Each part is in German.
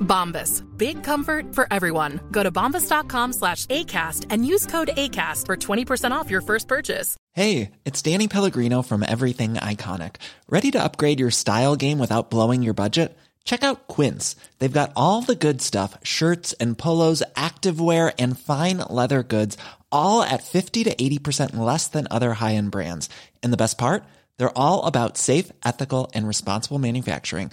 Bombas. Big comfort for everyone. Go to bombas.com slash ACAST and use code ACAST for 20% off your first purchase. Hey, it's Danny Pellegrino from Everything Iconic. Ready to upgrade your style game without blowing your budget? Check out Quince. They've got all the good stuff shirts and polos, activewear, and fine leather goods, all at 50 to 80% less than other high end brands. And the best part? They're all about safe, ethical, and responsible manufacturing.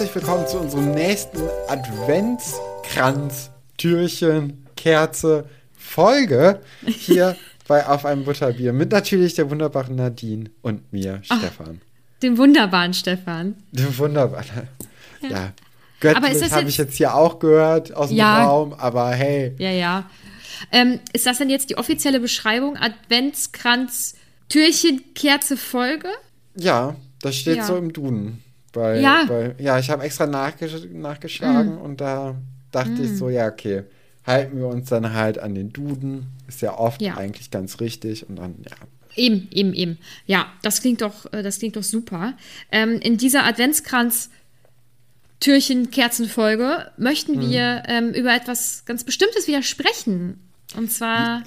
Herzlich willkommen zu unserem nächsten Adventskranz, Türchen, Kerze, Folge hier bei Auf einem Butterbier mit natürlich der wunderbaren Nadine und mir, Stefan. Dem wunderbaren Stefan. Dem wunderbaren. Ja. Aber ist Göttlich habe ich jetzt hier auch gehört aus dem Ja. Raum, aber hey, Ja, ja. Ähm, ist das denn jetzt die offizielle Beschreibung? Adventskranz, Türchen, Kerze, Folge? ja, das steht Ja. so im Duden. Bei, Ja. Bei, ja, ich habe extra nachgesch nachgeschlagen und da dachte ich so, ja, okay, halten wir uns dann halt an den Duden. Ist ja oft Ja. eigentlich ganz richtig und dann, ja. Eben, eben, eben. Ja, das klingt doch, äh, das klingt doch super. Ähm, in dieser Adventskranz Türchen Kerzenfolge möchten Mhm. wir ähm, über etwas ganz Bestimmtes wieder sprechen. Und zwar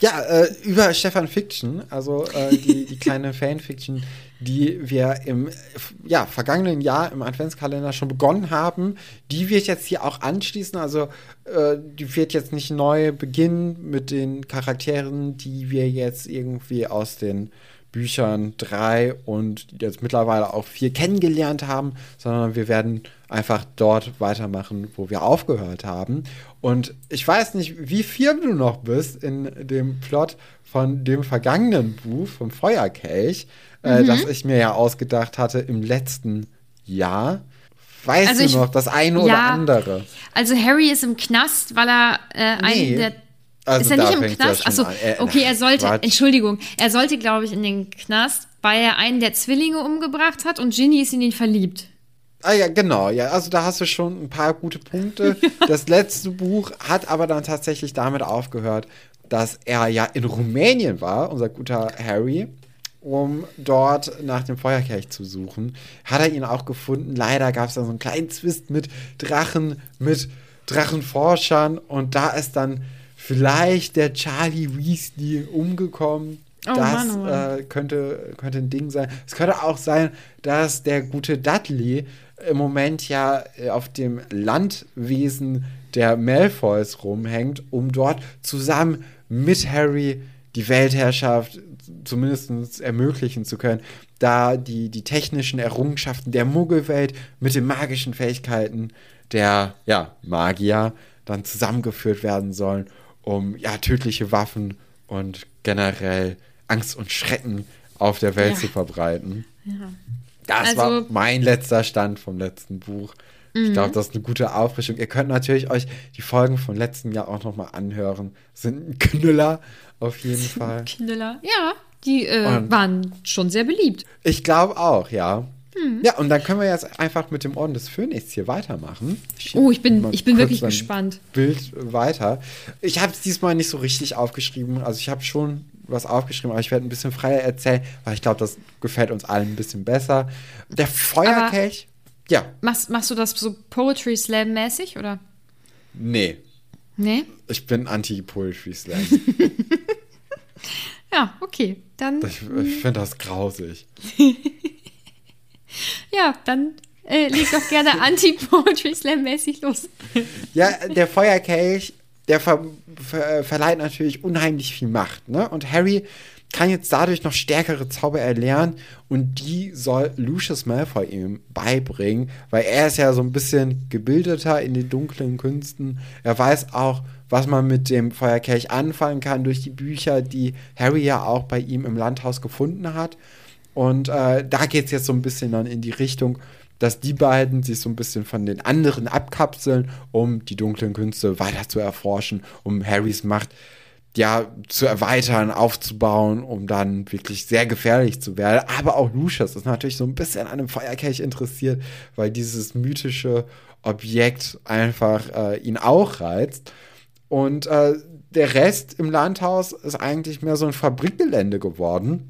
Ja, äh, über Stefan Fiction, also äh, die, die kleine Fanfiction, die wir im ja, vergangenen Jahr im Adventskalender schon begonnen haben, die wird jetzt hier auch anschließen. Also äh, die wird jetzt nicht neu beginnen mit den Charakteren, die wir jetzt irgendwie aus den Büchern drei und jetzt mittlerweile auch vier kennengelernt haben, sondern wir werden einfach dort weitermachen, wo wir aufgehört haben. Und ich weiß nicht, wie firm du noch bist in dem Plot von dem vergangenen Buch, vom Feuerkelch, äh, das ich mir ja ausgedacht hatte im letzten Jahr. Weißt Also du ich- noch das eine oder ja, andere? Also Harry ist im Knast, weil er äh, Nee. einen der. Also ist er nicht im Knast? Achso, okay, er sollte, Quatsch. Entschuldigung, er sollte, glaube ich, in den Knast, weil er einen der Zwillinge umgebracht hat und Ginny ist in ihn verliebt. Ah ja, genau, ja, also da hast du schon ein paar gute Punkte. Das letzte Buch hat aber dann tatsächlich damit aufgehört, dass er ja in Rumänien war, unser guter Harry, um dort nach dem Feuerkelch zu suchen. Hat er ihn auch gefunden. Leider gab es dann so einen kleinen Zwist mit Drachen, mit Drachenforschern und da ist dann vielleicht der Charlie Weasley umgekommen. Oh das Mann, Mann. Äh, könnte, könnte ein Ding sein. Es könnte auch sein, dass der gute Dudley im Moment ja äh, auf dem Landwesen der Malfoys rumhängt, um dort zusammen mit Harry die Weltherrschaft zumindest ermöglichen zu können, da die, die technischen Errungenschaften der Muggelwelt mit den magischen Fähigkeiten der ja, Magier dann zusammengeführt werden sollen, um ja tödliche Waffen und generell Angst und Schrecken auf der Welt Ja. zu verbreiten. Das Also- war mein letzter Stand vom letzten Buch. Ich glaube, das ist eine gute Auffrischung. Ihr könnt natürlich euch die Folgen vom letzten Jahr auch noch mal anhören. Sind ein Knüller auf jeden Fall. Knüller. Ja, die äh, waren schon sehr beliebt. Ich glaube auch, ja. Hm. Ja, und dann können wir jetzt einfach mit dem Orden des Phönix hier weitermachen. Oh, ich bin, ich bin wirklich gespannt. Bild weiter. Ich habe es diesmal nicht so richtig aufgeschrieben. Also ich habe schon was aufgeschrieben, aber ich werde ein bisschen freier erzählen, weil ich glaube, das gefällt uns allen ein bisschen besser. Der Feuerkelch, ja, Machst, machst du das so Poetry Slam-mäßig, oder? nee, Nee? ich bin anti-Poetry Slam. Ja, okay. Dann, Ich, ich finde das grausig. ja, dann äh, leg doch gerne Anti-Poetry Slam-mäßig los. Ja, der Feuerkelch, der ver ver verleiht natürlich unheimlich viel Macht. Ne? Und Harry kann jetzt dadurch noch stärkere Zauber erlernen und die soll Lucius Malfoy ihm beibringen, weil er ist ja so ein bisschen gebildeter in den dunklen Künsten. Er weiß auch, was man mit dem Feuerkelch anfangen kann durch die Bücher, die Harry ja auch bei ihm im Landhaus gefunden hat. Und äh, da geht es jetzt so ein bisschen dann in die Richtung, dass die beiden sich so ein bisschen von den anderen abkapseln, um die dunklen Künste weiter zu erforschen, um Harrys Macht ja zu erweitern, aufzubauen, um dann wirklich sehr gefährlich zu werden. Aber auch Lucius ist natürlich so ein bisschen an einem Feuerkelch interessiert, weil dieses mythische Objekt einfach äh, ihn auch reizt. Und äh, der Rest im Landhaus ist eigentlich mehr so ein Fabrikgelände geworden.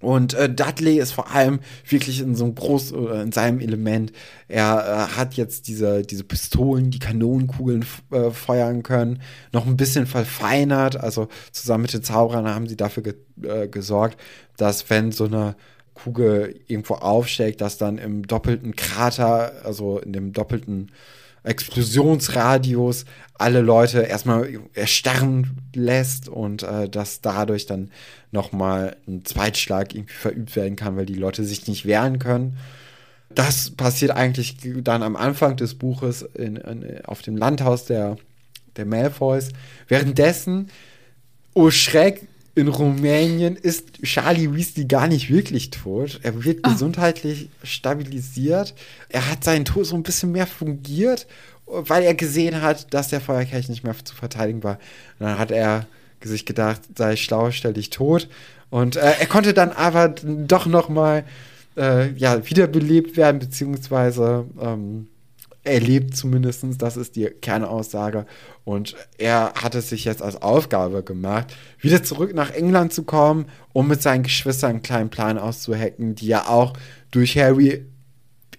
Und äh, Dudley ist vor allem wirklich in so einem groß äh, in seinem Element. Er äh, hat jetzt diese, diese Pistolen, die Kanonenkugeln äh, feuern können, noch ein bisschen verfeinert. Also zusammen mit den Zauberern haben sie dafür ge äh, gesorgt, dass wenn so eine Kugel irgendwo aufschlägt, dass dann im doppelten Krater, also in dem doppelten Explosionsradius alle Leute erstmal erstarren lässt und äh, dass dadurch dann nochmal ein Zweitschlag irgendwie verübt werden kann, weil die Leute sich nicht wehren können. Das passiert eigentlich dann am Anfang des Buches in, in, auf dem Landhaus der, der Malfoys. Währenddessen, oh Schreck, in Rumänien ist Charlie Weasley gar nicht wirklich tot. Er wird gesundheitlich stabilisiert. Er hat seinen Tod so ein bisschen mehr fungiert, weil er gesehen hat, dass der Feuerkelch nicht mehr zu verteidigen war. Und dann hat er sich gedacht, sei schlau, stell dich tot. Und äh, er konnte dann aber doch noch mal äh, ja, wiederbelebt werden, beziehungsweise ähm, er lebt zumindest, das ist die Kernaussage. Und er hat es sich jetzt als Aufgabe gemacht, wieder zurück nach England zu kommen, um mit seinen Geschwistern einen kleinen Plan auszuhacken, die ja auch durch Harry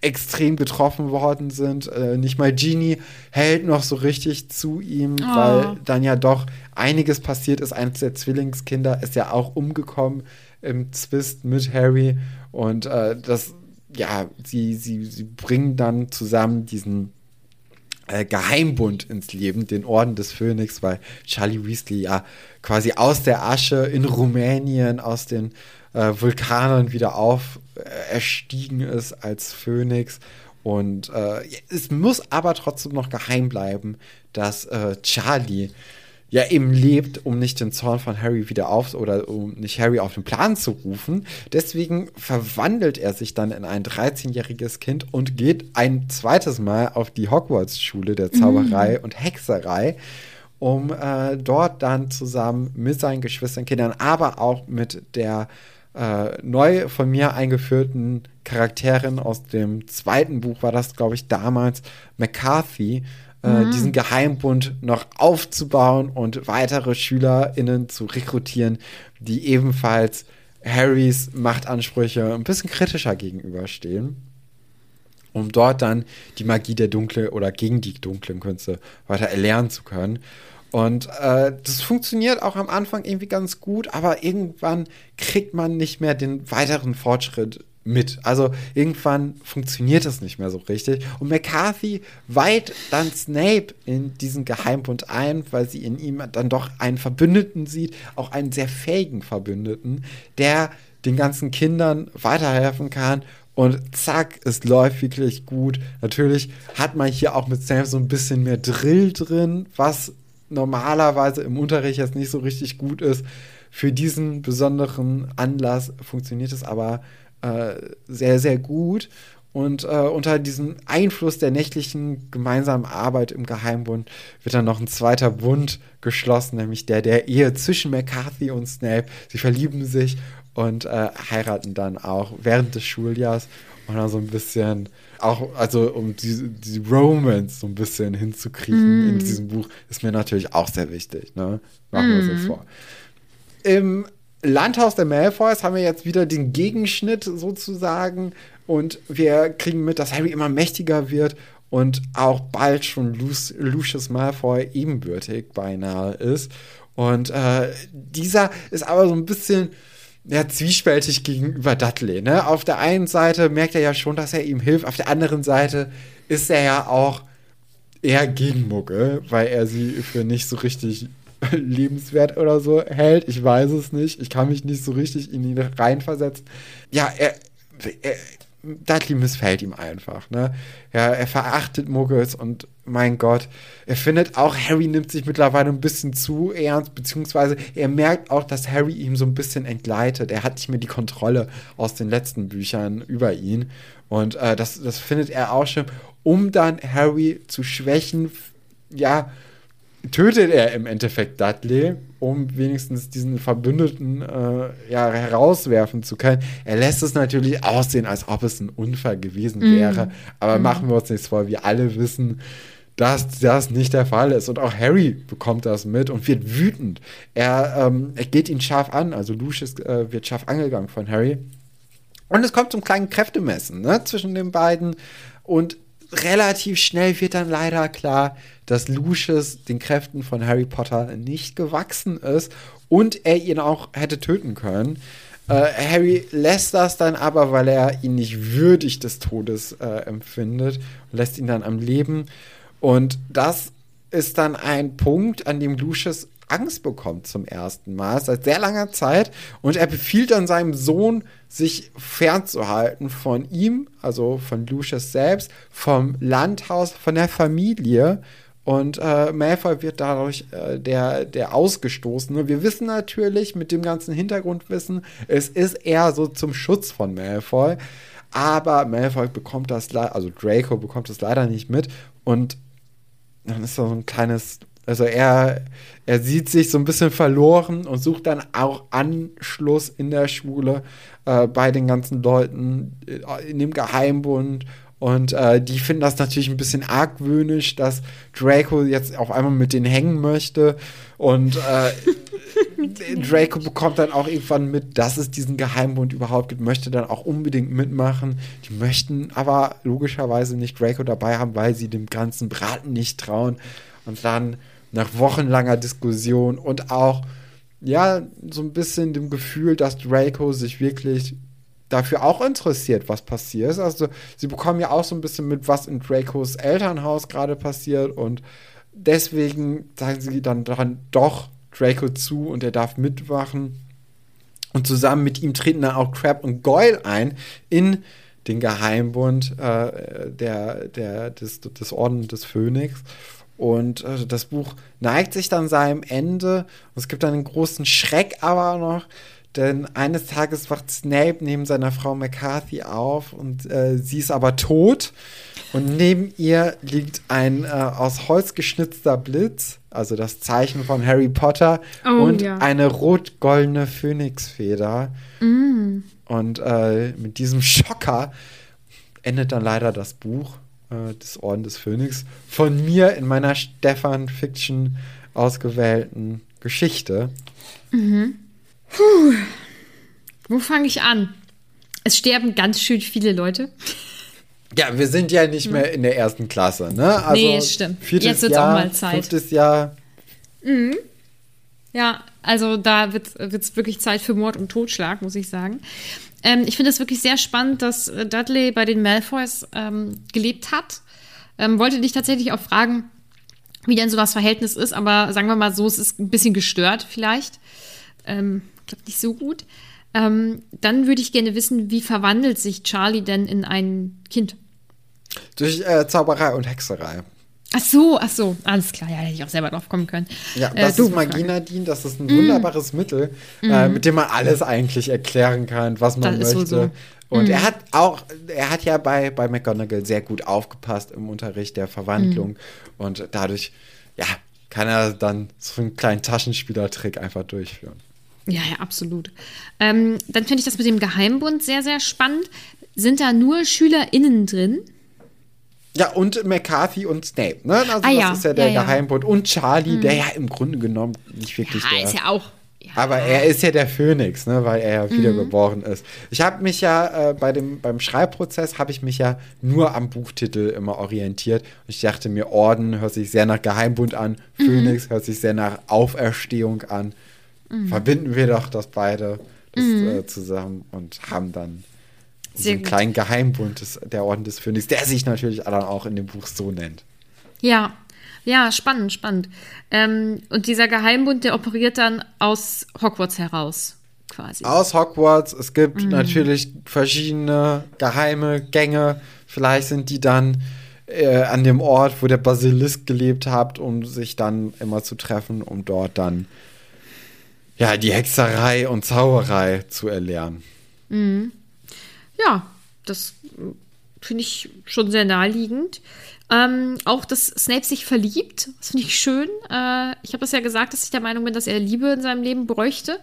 extrem getroffen worden sind. Äh, nicht mal Genie hält noch so richtig zu ihm, Oh. weil dann ja doch einiges passiert ist. Eines der Zwillingskinder ist ja auch umgekommen im Zwist mit Harry. Und äh, das, ja, sie, sie, sie bringen dann zusammen diesen äh, Geheimbund ins Leben, den Orden des Phönix, weil Charlie Weasley ja quasi aus der Asche in Rumänien, aus den äh, Vulkanen wieder auf äh, erstiegen ist als Phönix. Und äh, es muss aber trotzdem noch geheim bleiben, dass äh, Charlie ja eben lebt, um nicht den Zorn von Harry wieder auf oder um nicht Harry auf den Plan zu rufen. Deswegen verwandelt er sich dann in ein 13-jähriges Kind und geht ein zweites Mal auf die Hogwarts-Schule der Zauberei und Hexerei, um äh, dort dann zusammen mit seinen Geschwistern, Kindern, aber auch mit der äh, neu von mir eingeführten Charakterin aus dem zweiten Buch war das, glaube ich, damals McCarthy, äh, diesen Geheimbund noch aufzubauen und weitere SchülerInnen zu rekrutieren, die ebenfalls Harrys Machtansprüche ein bisschen kritischer gegenüberstehen, um dort dann die Magie der dunklen oder gegen die dunklen Künste weiter erlernen zu können. Und äh, das funktioniert auch am Anfang irgendwie ganz gut, aber irgendwann kriegt man nicht mehr den weiteren Fortschritt mit. Also irgendwann funktioniert das nicht mehr so richtig. Und McCarthy weiht dann Snape in diesen Geheimbund ein, weil sie in ihm dann doch einen Verbündeten sieht, auch einen sehr fähigen Verbündeten, der den ganzen Kindern weiterhelfen kann. Und zack, es läuft wirklich gut. Natürlich hat man hier auch mit Snape so ein bisschen mehr Drill drin, was normalerweise im Unterricht jetzt nicht so richtig gut ist. Für diesen besonderen Anlass funktioniert es aber äh, sehr, sehr gut. Und äh, unter diesem Einfluss der nächtlichen gemeinsamen Arbeit im Geheimbund wird dann noch ein zweiter Bund geschlossen, nämlich der der Ehe zwischen McCarthy und Snape. Sie verlieben sich und äh, heiraten dann auch während des Schuljahrs und dann so ein bisschen auch, also um die, die Romance so ein bisschen hinzukriegen in diesem Buch, ist mir natürlich auch sehr wichtig. Ne? Machen wir uns das vor. im Landhaus der Malfoys haben wir jetzt wieder den Gegenschnitt sozusagen und wir kriegen mit, dass Harry immer mächtiger wird und auch bald schon Luc Lucius Malfoy ebenbürtig beinahe ist. Und äh, dieser ist aber so ein bisschen ja, zwiespältig gegenüber Dudley. Ne? Auf der einen Seite merkt er ja schon, dass er ihm hilft, auf der anderen Seite ist er ja auch eher gegen Muggel, weil er sie für nicht so richtig lebenswert oder so hält. Ich weiß es nicht. Ich kann mich nicht so richtig in ihn reinversetzen. Ja, er, er Dudley missfällt ihm einfach. Ne? Ja, er verachtet Muggels und mein Gott, er findet auch, Harry nimmt sich mittlerweile ein bisschen zu ernst, beziehungsweise er merkt auch, dass Harry ihm so ein bisschen entgleitet. Er hat nicht mehr die Kontrolle aus den letzten Büchern über ihn. Und äh, das, das findet er auch schon, um dann Harry zu schwächen. Ja, tötet er im Endeffekt Dudley, um wenigstens diesen Verbündeten äh, ja, herauswerfen zu können. Er lässt es natürlich aussehen, als ob es ein Unfall gewesen mm. wäre. Aber mm. machen wir uns nichts vor, wir alle wissen, dass das nicht der Fall ist. Und auch Harry bekommt das mit und wird wütend. Er, ähm, er geht ihn scharf an, also Lucius äh, wird scharf angegangen von Harry. Und es kommt zum kleinen Kräftemessen ne, zwischen den beiden. Und relativ schnell wird dann leider klar, dass Lucius den Kräften von Harry Potter nicht gewachsen ist und er ihn auch hätte töten können. Äh, Harry lässt das dann aber, weil er ihn nicht würdig des Todes äh, empfindet lässt ihn dann am Leben. Und das ist dann ein Punkt, an dem Lucius Angst bekommt zum ersten Mal seit sehr langer Zeit und er befiehlt dann seinem Sohn, sich fernzuhalten von ihm, also von Lucius selbst, vom Landhaus, von der Familie. Und äh, Malfoy wird dadurch äh, der, der Ausgestoßene. Wir wissen natürlich mit dem ganzen Hintergrundwissen, es ist eher so zum Schutz von Malfoy. Aber Malfoy bekommt das, also Draco bekommt das leider nicht mit. Und dann ist da so ein kleines also er, er sieht sich so ein bisschen verloren und sucht dann auch Anschluss in der Schule äh, bei den ganzen Leuten äh, in dem Geheimbund. Und äh, die finden das natürlich ein bisschen argwöhnisch, dass Draco jetzt auf einmal mit denen hängen möchte. Und äh, Draco bekommt dann auch irgendwann mit, dass es diesen Geheimbund überhaupt gibt, möchte dann auch unbedingt mitmachen. Die möchten aber logischerweise nicht Draco dabei haben, weil sie dem ganzen Braten nicht trauen. Und dann nach wochenlanger Diskussion und auch, ja, so ein bisschen dem Gefühl, dass Draco sich wirklich dafür auch interessiert, was passiert. Also, sie bekommen ja auch so ein bisschen mit, was in Dracos Elternhaus gerade passiert und deswegen sagen sie dann daran doch Draco zu und er darf mitwachen. Und zusammen mit ihm treten dann auch Crab und Goyle ein in den Geheimbund äh, der, der, des, des Orden des Phönix. Und äh, das Buch neigt sich dann seinem Ende. Und es gibt dann einen großen Schreck aber noch, denn eines Tages wacht Snape neben seiner Frau McCarthy auf und äh, sie ist aber tot. Und neben ihr liegt ein äh, aus Holz geschnitzter Blitz, also das Zeichen von Harry Potter, oh, und ja. eine rot-goldene Phönixfeder. Mm. Und äh, mit diesem Schocker endet dann leider das Buch äh, des Orden des Phönix von mir in meiner Stefan-Fiction ausgewählten Geschichte. Mhm. Puh. Wo fange ich an? Es sterben ganz schön viele Leute. Ja, wir sind ja nicht mehr in der ersten Klasse, ne? Also nee, stimmt. Jetzt wird es auch mal Zeit. Fünftes Jahr. Mhm. Ja, also da wird es wirklich Zeit für Mord und Totschlag, muss ich sagen. Ähm, ich finde es wirklich sehr spannend, dass äh, Dudley bei den Malfoys ähm, gelebt hat. Ähm, wollte dich tatsächlich auch fragen, wie denn so das Verhältnis ist, aber sagen wir mal so, es ist ein bisschen gestört vielleicht. Ähm, ich glaube nicht so gut. Ähm, dann würde ich gerne wissen, wie verwandelt sich Charlie denn in ein Kind? Durch äh, Zauberei und Hexerei. Ach so, ach so, alles klar, ja, hätte ich auch selber drauf kommen können. Ja, äh, das äh, ist Magie Nadine, das ist ein mm. wunderbares Mittel, mm. äh, mit dem man alles eigentlich erklären kann, was man das möchte. So. Und mm. er hat auch, er hat ja bei, bei McGonagall sehr gut aufgepasst im Unterricht der Verwandlung. Mm. Und dadurch, ja, kann er dann so einen kleinen Taschenspielertrick einfach durchführen. Ja, ja, absolut. Ähm, dann finde ich das mit dem Geheimbund sehr, sehr spannend. Sind da nur SchülerInnen drin? Ja, und McCarthy und Snape, ne? Also ah, das ist ja der ja, Geheimbund. Und Charlie, hm. der ja im Grunde genommen nicht wirklich ja, der ist ja auch, Aber er ist ja der Phönix, ne, weil er ja wiedergeboren ist. Ich habe mich ja äh, bei dem, beim Schreibprozess habe ich mich ja nur am Buchtitel immer orientiert. Und ich dachte mir, Orden hört sich sehr nach Geheimbund an, Phönix hört sich sehr nach Auferstehung an. Verbinden wir doch das beide das, äh, zusammen und haben dann so Sehr einen gut. kleinen Geheimbund des, der Orden des Phönix, der sich natürlich dann auch in dem Buch so nennt. Ja, ja, spannend, spannend. Ähm, und dieser Geheimbund, der operiert dann aus Hogwarts heraus, quasi. Aus Hogwarts, es gibt natürlich verschiedene geheime Gänge. Vielleicht sind die dann äh, an dem Ort, wo der Basilisk gelebt hat, um sich dann immer zu treffen, um dort dann ja die Hexerei und Zauberei zu erlernen. Ja, das äh, finde ich schon sehr naheliegend. Ähm, auch, dass Snape sich verliebt, das finde ich schön. Äh, ich habe das ja gesagt, dass ich der Meinung bin, dass er Liebe in seinem Leben bräuchte.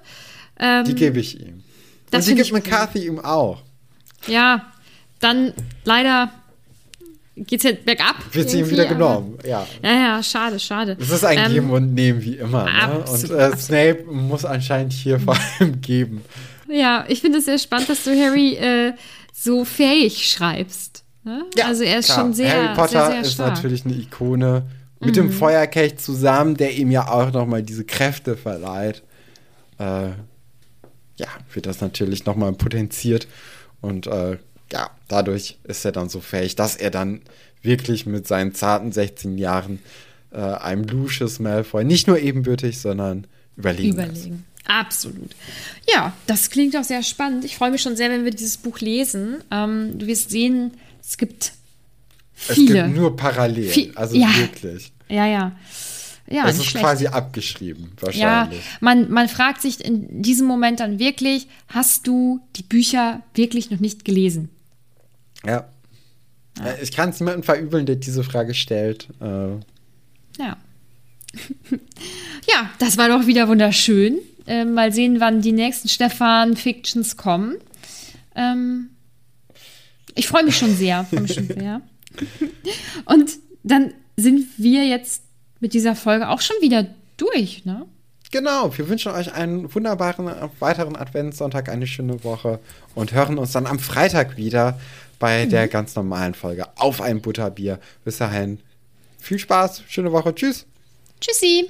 Ähm, Die gebe ich ihm. das und die gibt. McCarthy ihm auch. Ja, dann leider geht es ja bergab. Wird sie ihm wieder genommen, ja. Ja, ja, schade, schade. Es ist ein Ähm, Geben und Nehmen wie immer. Ne? Und äh, Snape muss anscheinend hier vor allem geben. Ja, ich finde es sehr spannend, dass du Harry äh, so fähig schreibst. Ne? also er ist klar. schon sehr, Harry Potter sehr, sehr ist stark. Mhm. natürlich eine Ikone. Mit dem Feuerkelch zusammen, der ihm ja auch nochmal diese Kräfte verleiht. Äh, ja, wird das natürlich nochmal potenziert. Und äh, ja, dadurch ist er dann so fähig, dass er dann wirklich mit seinen zarten 16 Jahren äh, einem Lucius Malfoy nicht nur ebenbürtig, sondern überlegen, ist. Absolut. Ja, das klingt auch sehr spannend. Ich freue mich schon sehr, wenn wir dieses Buch lesen. Ähm, du wirst sehen, es gibt Es viele. gibt nur parallel, Viel- also ja. wirklich. ja, ja. Ja, es ist schlecht. quasi abgeschrieben, Ja, wahrscheinlich. man, man fragt sich in diesem Moment dann wirklich, hast du die Bücher wirklich noch nicht gelesen? Ja. Äh, Ich kann es niemandem verübeln, der diese Frage stellt. Äh, Ja. ja, das war doch wieder wunderschön. Ähm, mal sehen, wann die nächsten Stefan-Fictions kommen. Ähm, ich freue mich schon sehr. Freu mich schon sehr. Und dann sind wir jetzt mit dieser Folge auch schon wieder durch, ne? genau, wir wünschen euch einen wunderbaren weiteren Adventssonntag, eine schöne Woche und hören uns dann am Freitag wieder bei der ganz normalen Folge auf ein Butterbier. Bis dahin, viel Spaß, schöne Woche, tschüss. Tschüssi!